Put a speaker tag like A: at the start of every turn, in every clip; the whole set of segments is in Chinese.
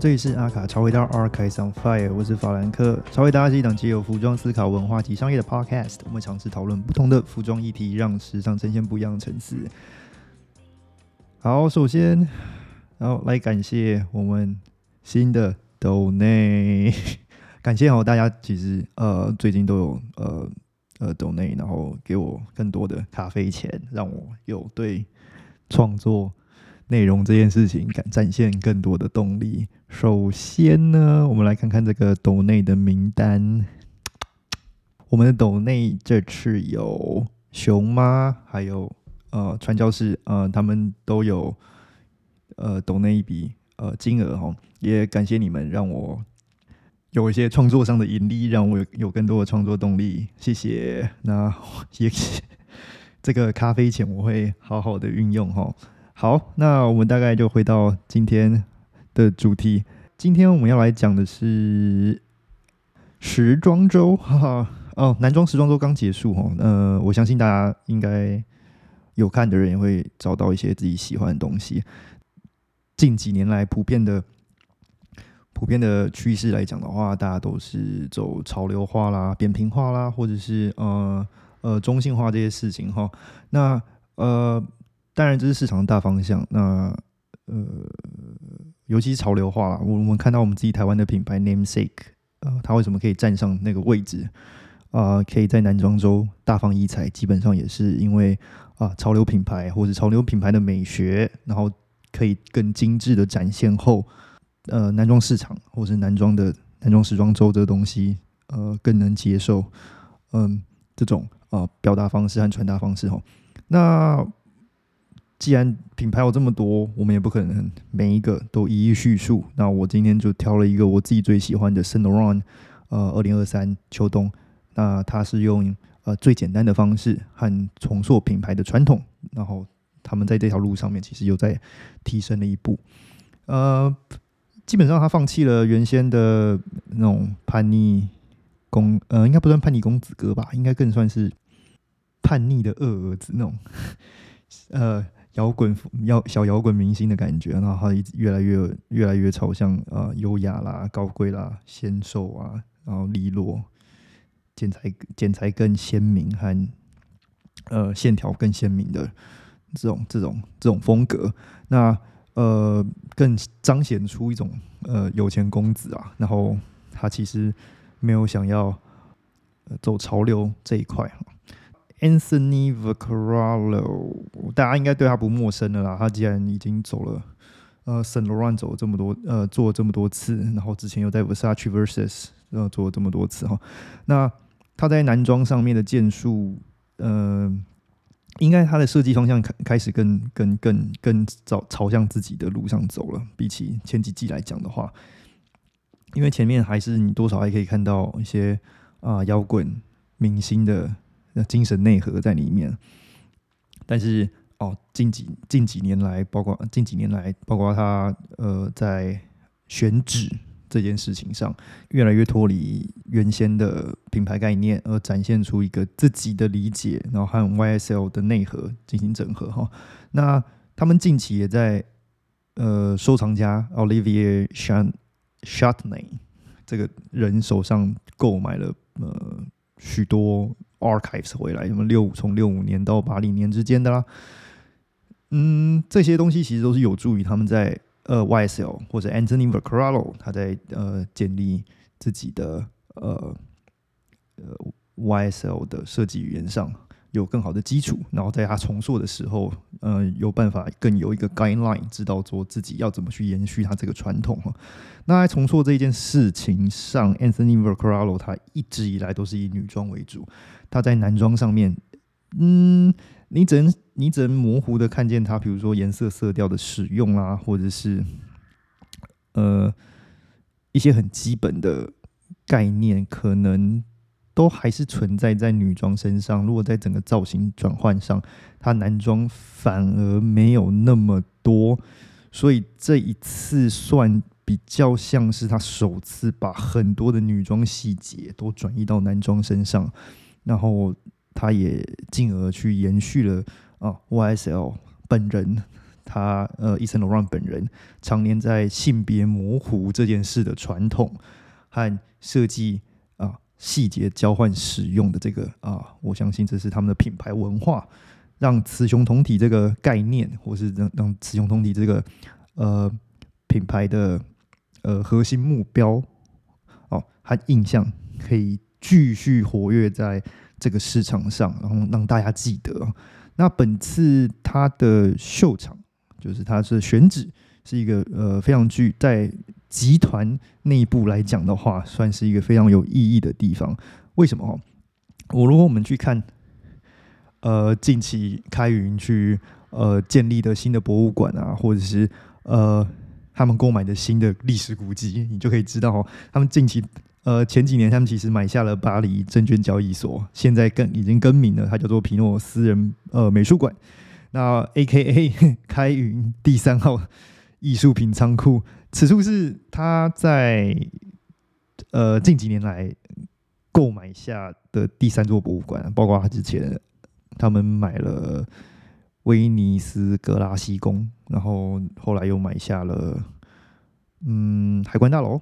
A: 这里是阿卡超回答 Archives on Fire，我是法兰克。超回答是一档既有服装思考、文化及商业的 Podcast，我们尝试讨论不同的服装议题，让时尚呈现不一样的层次。好，首先，然后来感谢我们新的 Donate，感谢哦大家，其实呃最近都有呃呃 Donate，然后给我更多的咖啡钱，让我有对创作。内容这件事情，敢展现更多的动力。首先呢，我们来看看这个斗内的名单。我们的斗内这次有熊妈，还有呃传教士，呃他们都有呃斗内一笔呃金额哈，也感谢你们，让我有一些创作上的盈利，让我有有更多的创作动力。谢谢。那也 这个咖啡钱我会好好的运用哈。好，那我们大概就回到今天的主题。今天我们要来讲的是时装周，哈哈哦，男装时装周刚结束哦。呃，我相信大家应该有看的人也会找到一些自己喜欢的东西。近几年来，普遍的普遍的趋势来讲的话，大家都是走潮流化啦、扁平化啦，或者是呃呃中性化这些事情哈。那呃。当然，这是市场的大方向。那呃，尤其是潮流化了。我们看到我们自己台湾的品牌 Namesake，呃，它为什么可以站上那个位置？啊，可以在男装周大放异彩，基本上也是因为啊，潮流品牌或者潮流品牌的美学，然后可以更精致的展现后，呃，男装市场或者是男装的男装时装周这个东西，呃，更能接受，嗯，这种啊表达方式和传达方式哈。那既然品牌有这么多，我们也不可能每一个都一一叙述。那我今天就挑了一个我自己最喜欢的 Saint Laurent，呃，二零二三秋冬。那它是用呃最简单的方式和重塑品牌的传统，然后他们在这条路上面其实又在提升了一步。呃，基本上他放弃了原先的那种叛逆公，呃，应该不算叛逆公子哥吧，应该更算是叛逆的二儿子那种，呃。摇滚摇小摇滚明星的感觉，然后他一直越来越越来越朝向呃优雅啦、高贵啦、纤瘦啊，然后利落，剪裁剪裁更鲜明和呃线条更鲜明的这种这种这种风格，那呃更彰显出一种呃有钱公子啊，然后他其实没有想要走潮流这一块。Anthony Vaccarello，大家应该对他不陌生的啦。他既然已经走了，呃，Saint Laurent 走了这么多，呃，做了这么多次，然后之前又在 Versace Versus，呃做了这么多次哈。那他在男装上面的建树，呃，应该他的设计方向开开始更更更更朝朝向自己的路上走了。比起前几季来讲的话，因为前面还是你多少还可以看到一些啊摇滚明星的。精神内核在里面，但是哦，近几近几年来，包括近几年来，包括他呃，在选址这件事情上，越来越脱离原先的品牌概念，而展现出一个自己的理解，然后和 YSL 的内核进行整合哈。那他们近期也在呃收藏家 Olivier Chatney 这个人手上购买了呃许多。Archives 回来，什么六从六五年到八零年之间的啦，嗯，这些东西其实都是有助于他们在呃 YSL 或者 Anthony Vaccarello 他在呃建立自己的呃呃 YSL 的设计语言上。有更好的基础，然后在他重塑的时候，呃，有办法更有一个 guideline，知道说自己要怎么去延续他这个传统哈。那在重塑这件事情上，Anthony Vercarelo 他一直以来都是以女装为主，他在男装上面，嗯，你只能你只能模糊的看见他，比如说颜色色调的使用啊，或者是呃一些很基本的概念，可能。都还是存在在女装身上。如果在整个造型转换上，他男装反而没有那么多，所以这一次算比较像是他首次把很多的女装细节都转移到男装身上，然后他也进而去延续了啊 YSL 本人他呃伊森罗让本人常年在性别模糊这件事的传统和设计细节交换使用的这个啊，我相信这是他们的品牌文化，让雌雄同体这个概念，或是让让雌雄同体这个呃品牌的呃核心目标哦和印象可以继续活跃在这个市场上，然后让大家记得。那本次它的秀场，就是它是选址，是一个呃非常具在集团内部来讲的话，算是一个非常有意义的地方。为什么？我如果我们去看，呃，近期开云去呃建立的新的博物馆啊，或者是呃他们购买的新的历史古迹，你就可以知道，他们近期。呃，前几年他们其实买下了巴黎证券交易所，现在更已经更名了，它叫做皮诺私人呃美术馆。那 A K A 开云第三号艺术品仓库，此处是他在呃近几年来购买下的第三座博物馆，包括他之前他们买了威尼斯格拉西宫，然后后来又买下了嗯海关大楼。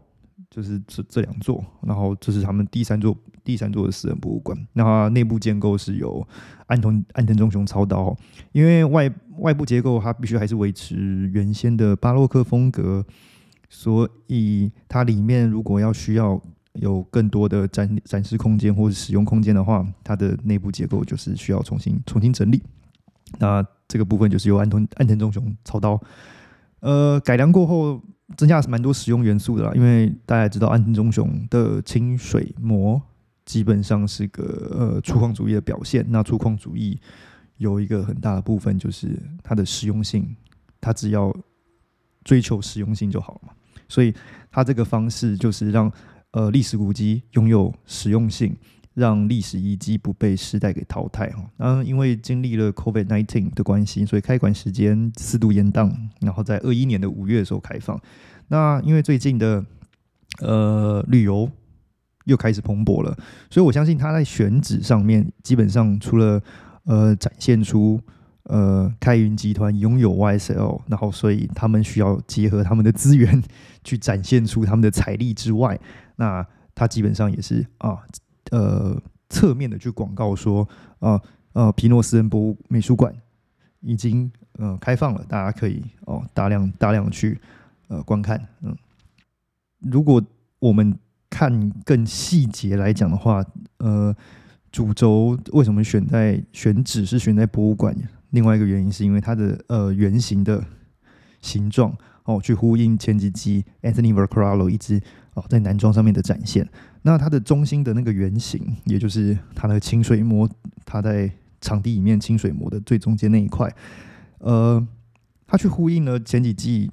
A: 就是这这两座，然后这是他们第三座第三座的私人博物馆。那内部建构是由安藤安藤忠雄操刀，因为外外部结构它必须还是维持原先的巴洛克风格，所以它里面如果要需要有更多的展展示空间或者使用空间的话，它的内部结构就是需要重新重新整理。那这个部分就是由安藤安藤忠雄操刀，呃，改良过后。增加是蛮多使用元素的啦，因为大家知道安藤忠雄的清水模基本上是个呃粗犷主义的表现。那粗犷主义有一个很大的部分就是它的实用性，它只要追求实用性就好了嘛。所以它这个方式就是让呃历史古迹拥有实用性。让历史遗迹不被时代给淘汰哈。嗯，因为经历了 COVID nineteen 的关系，所以开馆时间四度延宕，然后在二一年的五月的时候开放。那因为最近的呃旅游又开始蓬勃了，所以我相信他在选址上面，基本上除了呃展现出呃开云集团拥有 YSL，然后所以他们需要结合他们的资源去展现出他们的财力之外，那他基本上也是啊。呃，侧面的去广告说，呃呃，皮诺斯人博物美术馆已经呃开放了，大家可以哦大量大量去呃观看。嗯，如果我们看更细节来讲的话，呃，主轴为什么选在选址是选在博物馆？另外一个原因是因为它的呃圆形的形状哦，去呼应前几集 Anthony Vercarlo 一直哦在男装上面的展现。那它的中心的那个圆形，也就是它的清水膜，它在场地里面清水膜的最中间那一块，呃，它去呼应了前几季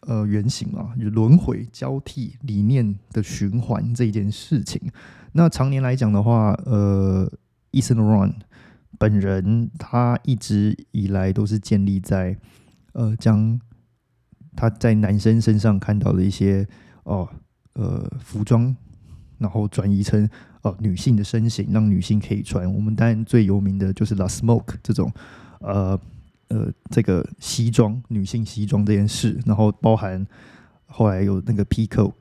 A: 呃圆形啊，轮回交替理念的循环这一件事情。那常年来讲的话，呃，Ethan Run 本人他一直以来都是建立在呃将他在男生身上看到的一些哦呃服装。然后转移成呃女性的身形，让女性可以穿。我们当然最有名的就是 La Smoke 这种呃呃这个西装女性西装这件事。然后包含后来有那个 Peacock，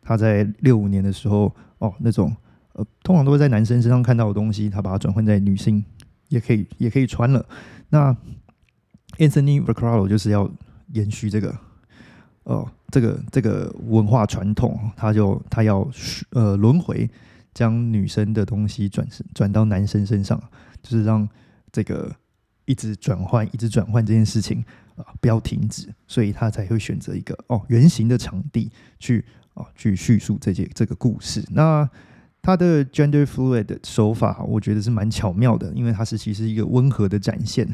A: 他在六五年的时候哦那种呃通常都会在男生身上看到的东西，他把它转换在女性也可以也可以穿了。那 Anthony Vercaro 就是要延续这个。哦，这个这个文化传统，他就他要呃轮回，将女生的东西转转到男生身上，就是让这个一直转换、一直转换这件事情啊不要停止，所以他才会选择一个哦圆形的场地去啊去叙述这些这个故事。那他的 gender fluid 的手法，我觉得是蛮巧妙的，因为它是其实一个温和的展现，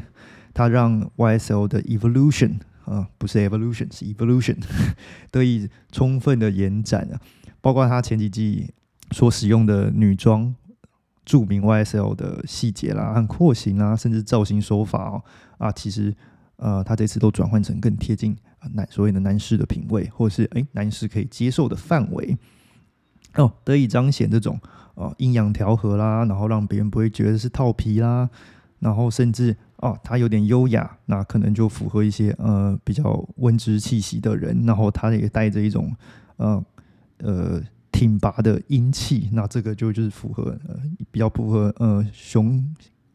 A: 它让 YSL 的 evolution。啊，不是 evolution，是 evolution，得以充分的延展啊，包括他前几季所使用的女装，著名 YSL 的细节啦、和廓形啊，甚至造型手法哦，啊，其实呃，他这次都转换成更贴近男所谓的男士的品味，或是诶男士可以接受的范围哦，得以彰显这种哦阴阳调和啦，然后让别人不会觉得是套皮啦，然后甚至哦，它有点优雅，那可能就符合一些呃比较温之气息的人，然后它也带着一种呃呃挺拔的英气，那这个就就是符合呃比较符合呃雄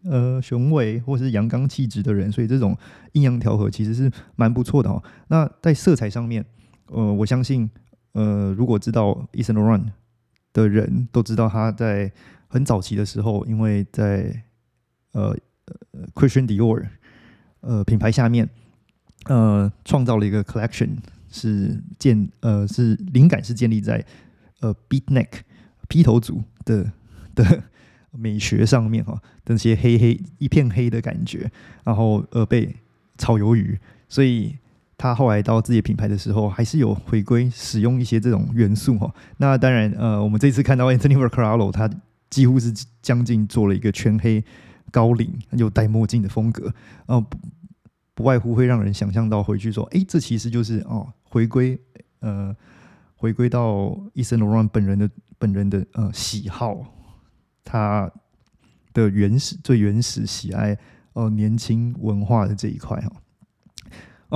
A: 呃雄伟或是阳刚气质的人，所以这种阴阳调和其实是蛮不错的哦。那在色彩上面，呃，我相信呃如果知道 Eason Laurent 的人都知道他在很早期的时候，因为在呃。呃，Christian Dior，呃，品牌下面，呃，创造了一个 collection，是建，呃，是灵感是建立在呃 beat neck 披头族的的 美学上面哈，那些黑黑一片黑的感觉，然后呃被炒鱿鱼，所以他后来到自己品牌的时候，还是有回归使用一些这种元素哈。那当然，呃，我们这次看到 Anthony v a c a r o 他几乎是将近做了一个全黑。高领又戴墨镜的风格，哦，不不外乎会让人想象到回去说，哎，这其实就是哦，回归呃，回归到伊森罗兰本人的本人的呃喜好，他的原始最原始喜爱哦年轻文化的这一块哈。哦，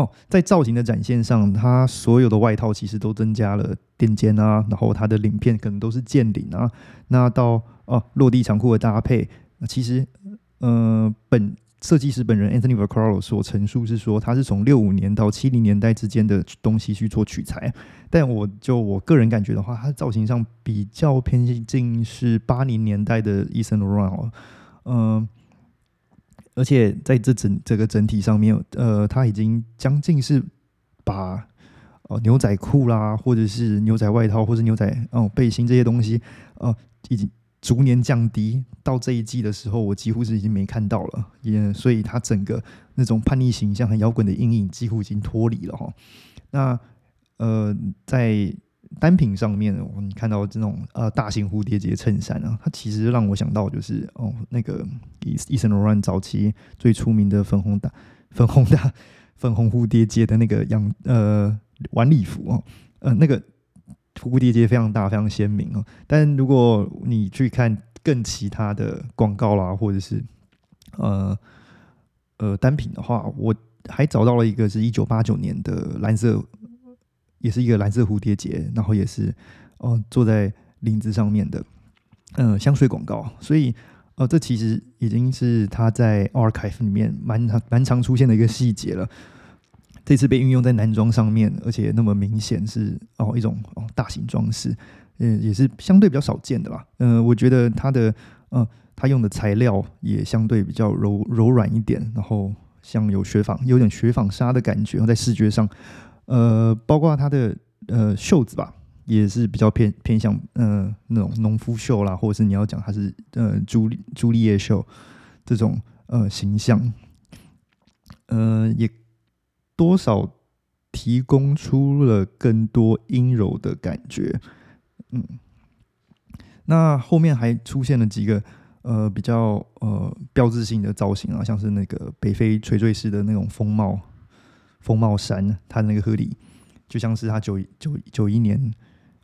A: 哦在造型的展现上，它所有的外套其实都增加了垫肩啊，然后它的领片可能都是剑领啊，那到哦落地长裤的搭配，那其实。呃，本设计师本人 Anthony Vaccaro 所陈述是说，他是从六五年到七零年代之间的东西去做取材，但我就我个人感觉的话，它造型上比较偏近是八零年代的 Eason Laurent 哦，嗯，而且在这整这个整体上面，呃，他已经将近是把哦牛仔裤啦，或者是牛仔外套，或者牛仔哦背心这些东西，呃，已经。逐年降低到这一季的时候，我几乎是已经没看到了，也所以它整个那种叛逆形象和摇滚的阴影几乎已经脱离了哈。那呃，在单品上面，你看到这种呃大型蝴蝶结衬衫啊，它其实让我想到就是哦那个伊伊森罗兰早期最出名的粉红大粉红大粉红蝴蝶结的那个样呃晚礼服哦，呃那个。蝴蝶结非常大，非常鲜明哦。但如果你去看更其他的广告啦，或者是呃呃单品的话，我还找到了一个是一九八九年的蓝色，也是一个蓝色蝴蝶结，然后也是哦坐在领子上面的，嗯香水广告。所以呃这其实已经是他在 Archive 里面蛮常蛮常出现的一个细节了。这次被运用在男装上面，而且那么明显是哦一种哦大型装饰，嗯也是相对比较少见的啦。嗯，我觉得它的呃它用的材料也相对比较柔柔软一点，然后像有雪纺有点雪纺纱的感觉，然后在视觉上，呃，包括他的呃袖子吧，也是比较偏偏向呃那种农夫袖啦，或者是你要讲他是呃朱朱丽叶袖这种呃形象，呃也。多少提供出了更多阴柔的感觉，嗯，那后面还出现了几个呃比较呃标志性的造型啊，像是那个北非垂坠式的那种风帽风帽衫，它那个合理就像是他九九九一年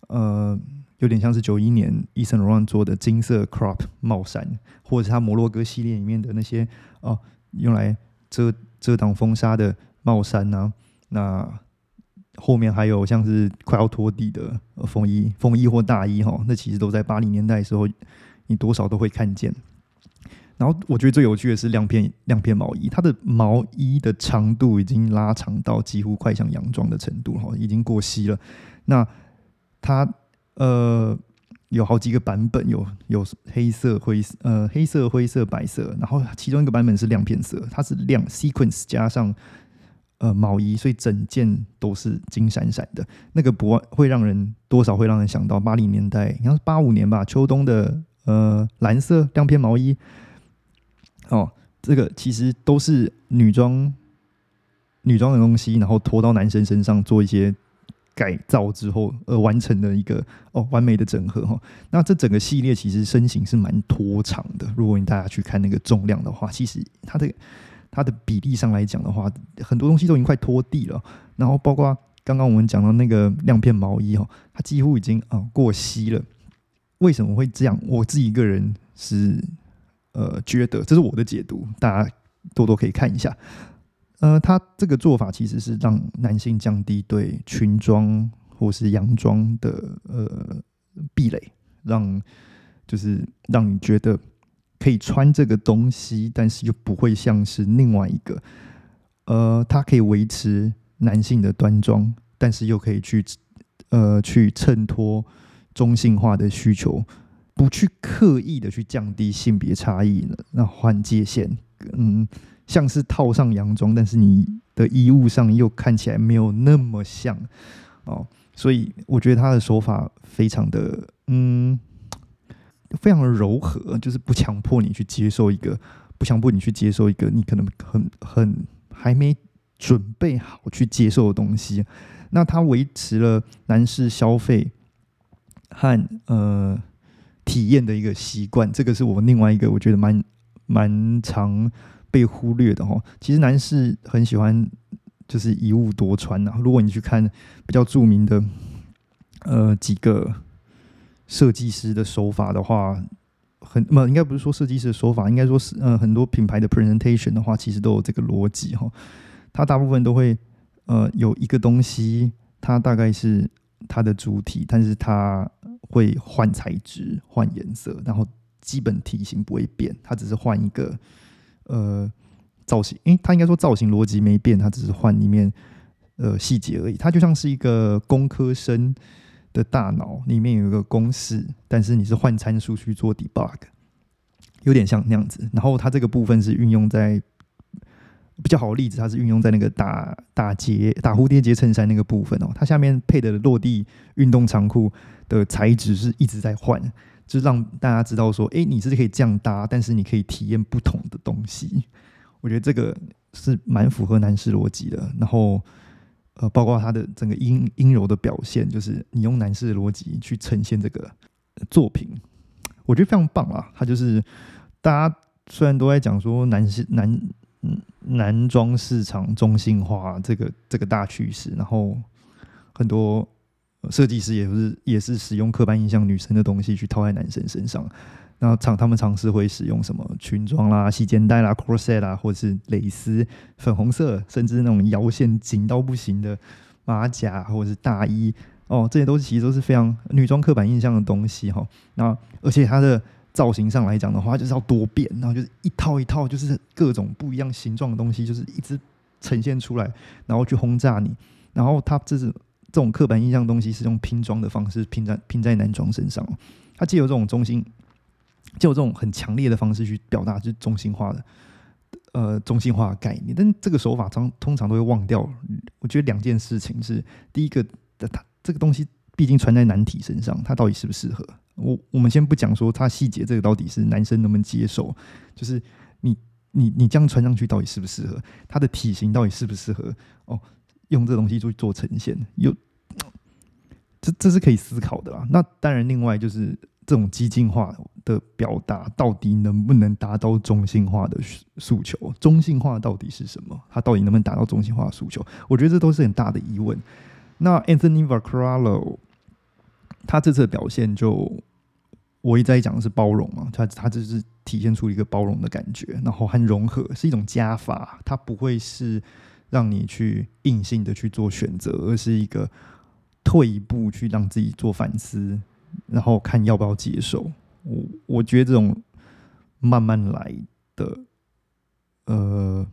A: 呃有点像是九一年 Eason Laurent 做的金色 crop 帽衫，或者是他摩洛哥系列里面的那些哦用来遮遮挡风沙的。帽衫呐，那后面还有像是快要拖地的风衣、风衣或大衣哈，那其实都在八零年代的时候，你多少都会看见。然后我觉得最有趣的是亮片亮片毛衣，它的毛衣的长度已经拉长到几乎快像洋装的程度哈，已经过膝了。那它呃有好几个版本，有有黑色、灰呃黑色、灰色、白色，然后其中一个版本是亮片色，它是亮 sequence 加上。呃，毛衣，所以整件都是金闪闪的，那个不会让人多少会让人想到八零年代，应该是八五年吧，秋冬的呃蓝色亮片毛衣。哦，这个其实都是女装女装的东西，然后拖到男生身上做一些改造之后而完成的一个哦完美的整合哈。那这整个系列其实身形是蛮拖长的，如果你大家去看那个重量的话，其实它的。它的比例上来讲的话，很多东西都已经快拖地了。然后包括刚刚我们讲到那个亮片毛衣哈，它几乎已经啊过膝了。为什么会这样？我自己一个人是呃觉得，这是我的解读，大家多多可以看一下。呃，他这个做法其实是让男性降低对裙装或是洋装的呃壁垒，让就是让你觉得可以穿这个东西，但是又不会像是另外一个。呃，它可以维持男性的端庄，但是又可以去呃去衬托中性化的需求，不去刻意的去降低性别差异呢，那换界限，嗯。像是套上洋装，但是你的衣物上又看起来没有那么像哦，所以我觉得他的手法非常的嗯，非常的柔和，就是不强迫你去接受一个，不强迫你去接受一个你可能很很还没准备好去接受的东西。那他维持了男士消费和呃体验的一个习惯，这个是我另外一个我觉得蛮蛮常。被忽略的哈，其实男士很喜欢就是一物多穿呐。如果你去看比较著名的呃几个设计师的手法的话，很不应该不是说设计师的手法，应该说是呃很多品牌的 presentation 的话，其实都有这个逻辑哈。它大部分都会呃有一个东西，它大概是它的主体，但是它会换材质、换颜色，然后基本体型不会变，它只是换一个。呃，造型，诶，它应该说造型逻辑没变，它只是换里面呃细节而已。它就像是一个工科生的大脑里面有一个公式，但是你是换参数去做 debug，有点像那样子。然后它这个部分是运用在比较好的例子，它是运用在那个打打结打蝴蝶结衬衫那个部分哦。它下面配的落地运动长裤的材质是一直在换。就是让大家知道说，哎，你是可以这样搭，但是你可以体验不同的东西。我觉得这个是蛮符合男士逻辑的。然后，呃，包括他的整个阴阴柔的表现，就是你用男士的逻辑去呈现这个作品，我觉得非常棒啊。他就是大家虽然都在讲说男士男嗯男装市场中性化这个这个大趋势，然后很多。设计师也是也是使用刻板印象女生的东西去套在男生身上，然后常他们尝试会使用什么裙装啦、细肩带啦、corset 啦，或者是蕾丝、粉红色，甚至那种腰线紧到不行的马甲或者是大衣哦，这些都是其实都是非常女装刻板印象的东西哈。那而且它的造型上来讲的话，就是要多变，然后就是一套一套就是各种不一样形状的东西，就是一直呈现出来，然后去轰炸你，然后他这是。这种刻板印象东西是用拼装的方式拼在拼在男装身上，他既有这种中心，就有这种很强烈的方式去表达，就是中性化的，呃，中性化的概念。但这个手法常通常都会忘掉。我觉得两件事情是：第一个，它这个东西毕竟穿在男体身上，它到底适不适合？我我们先不讲说它细节，这个到底是男生能不能接受？就是你你你这样穿上去到底适不适合？它的体型到底适不适合？哦。用这东西去做呈现，有这这是可以思考的啦。那当然，另外就是这种激进化的表达，到底能不能达到中性化的诉求？中性化到底是什么？它到底能不能达到中性化的诉求？我觉得这都是很大的疑问。那 Anthony Vaccarello 他这次的表现，就我一直在讲的是包容嘛，他他就是体现出一个包容的感觉，然后很融合，是一种加法，它不会是。让你去硬性的去做选择，而是一个退一步去让自己做反思，然后看要不要接受。我我觉得这种慢慢来的呃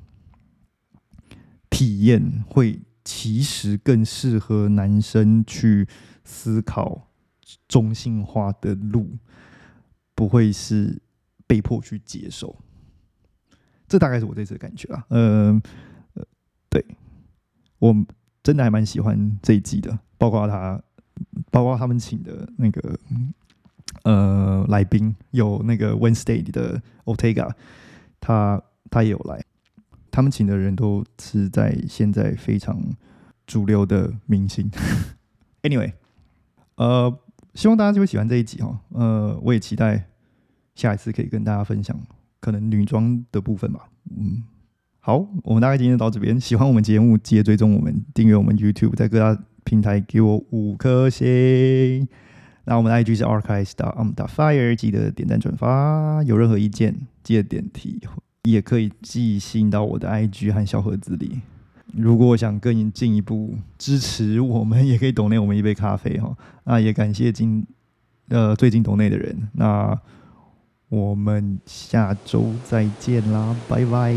A: 体验，会其实更适合男生去思考中性化的路，不会是被迫去接受。这大概是我这次的感觉啊，嗯。对，我真的还蛮喜欢这一季的，包括他，包括他们请的那个呃来宾，有那个 Wednesday 的 Otega，他他也有来，他们请的人都是在现在非常主流的明星。Anyway，呃，希望大家就会喜欢这一集哈，呃，我也期待下一次可以跟大家分享可能女装的部分吧，嗯。好，我们大概今天到这边。喜欢我们节目，记得追踪我们，订阅我们 YouTube，在各大平台给我五颗星。那我们的 IG 是 archive.um.fire，记得点赞转发。有任何意见，记得点题也可以寄信到我的 IG 和小盒子里。如果想更进一步支持我们，也可以懂内我们一杯咖啡哈。那也感谢今呃最近懂内的人。那我们下周再见啦，拜拜。